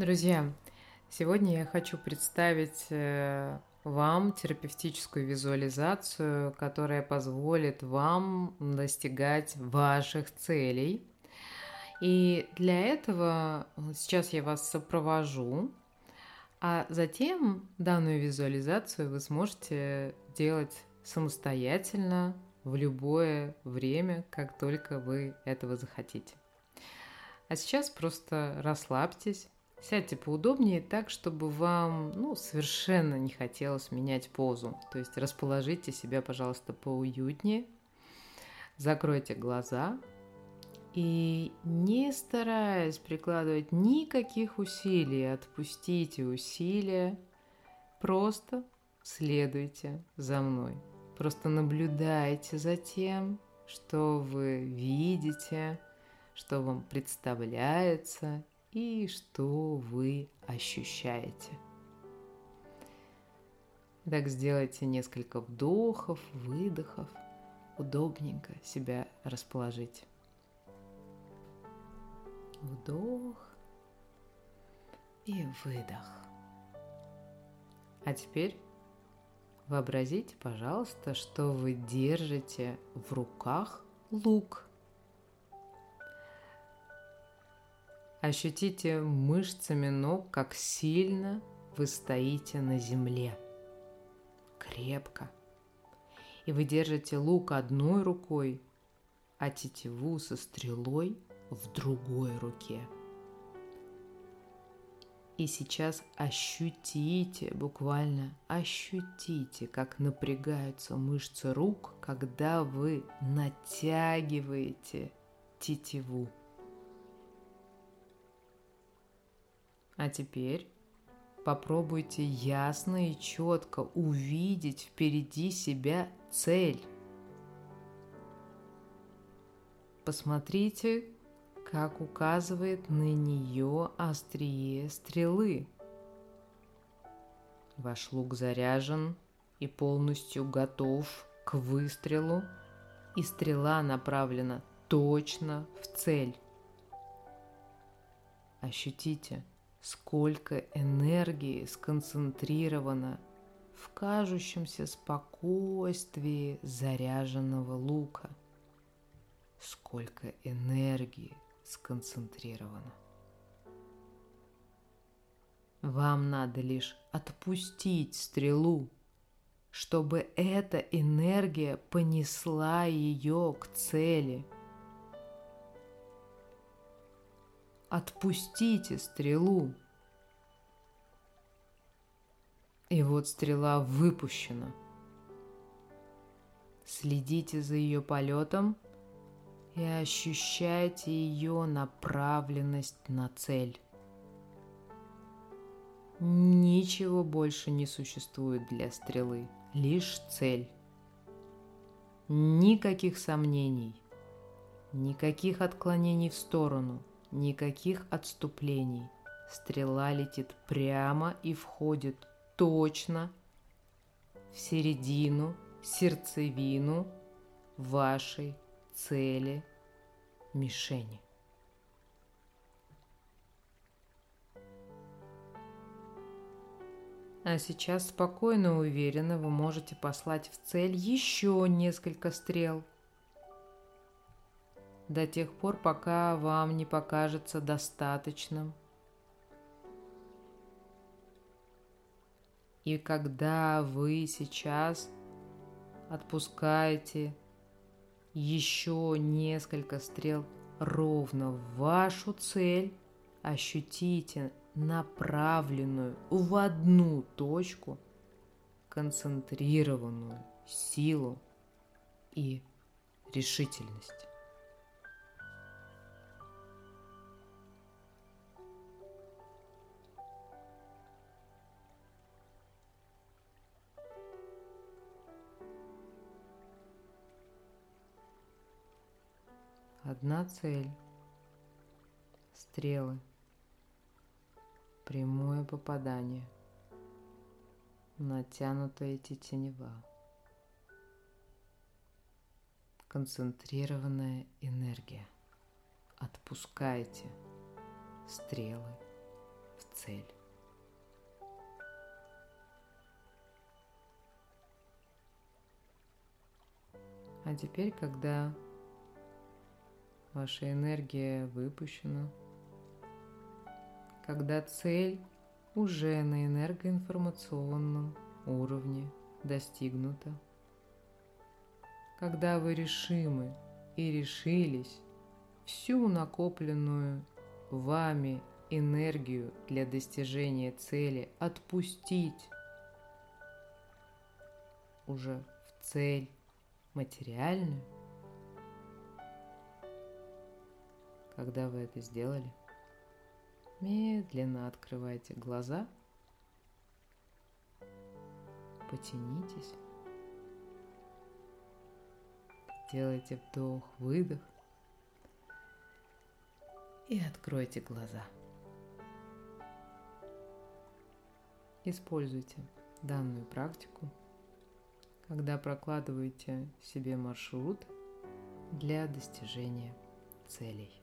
Друзья, сегодня я хочу представить э, вам терапевтическую визуализацию, которая позволит вам достигать ваших целей. И для этого сейчас я вас сопровожу, а затем данную визуализацию вы сможете делать самостоятельно в любое время, как только вы этого захотите. А сейчас просто расслабьтесь, Сядьте поудобнее так, чтобы вам ну, совершенно не хотелось менять позу. То есть расположите себя, пожалуйста, поуютнее. Закройте глаза и не стараясь прикладывать никаких усилий, отпустите усилия, просто следуйте за мной. Просто наблюдайте за тем, что вы видите, что вам представляется и что вы ощущаете. Так сделайте несколько вдохов, выдохов, удобненько себя расположить. Вдох и выдох. А теперь вообразите, пожалуйста, что вы держите в руках лук – Ощутите мышцами ног, как сильно вы стоите на земле. Крепко. И вы держите лук одной рукой, а тетиву со стрелой в другой руке. И сейчас ощутите, буквально ощутите, как напрягаются мышцы рук, когда вы натягиваете тетиву. А теперь попробуйте ясно и четко увидеть впереди себя цель. Посмотрите, как указывает на нее острие стрелы. Ваш лук заряжен и полностью готов к выстрелу, и стрела направлена точно в цель. Ощутите, сколько энергии сконцентрировано в кажущемся спокойствии заряженного лука. Сколько энергии сконцентрировано. Вам надо лишь отпустить стрелу, чтобы эта энергия понесла ее к цели – Отпустите стрелу. И вот стрела выпущена. Следите за ее полетом и ощущайте ее направленность на цель. Ничего больше не существует для стрелы, лишь цель. Никаких сомнений, никаких отклонений в сторону – Никаких отступлений. Стрела летит прямо и входит точно в середину, сердцевину вашей цели мишени. А сейчас спокойно и уверенно вы можете послать в цель еще несколько стрел – до тех пор, пока вам не покажется достаточным. И когда вы сейчас отпускаете еще несколько стрел ровно в вашу цель, ощутите направленную в одну точку концентрированную силу и решительность. Одна цель. Стрелы. Прямое попадание. Натянутая тетенева. Концентрированная энергия. Отпускайте стрелы в цель. А теперь, когда ваша энергия выпущена, когда цель уже на энергоинформационном уровне достигнута, когда вы решимы и решились всю накопленную вами энергию для достижения цели отпустить уже в цель материальную, когда вы это сделали, медленно открывайте глаза, потянитесь, делайте вдох-выдох и откройте глаза. Используйте данную практику, когда прокладываете себе маршрут для достижения целей.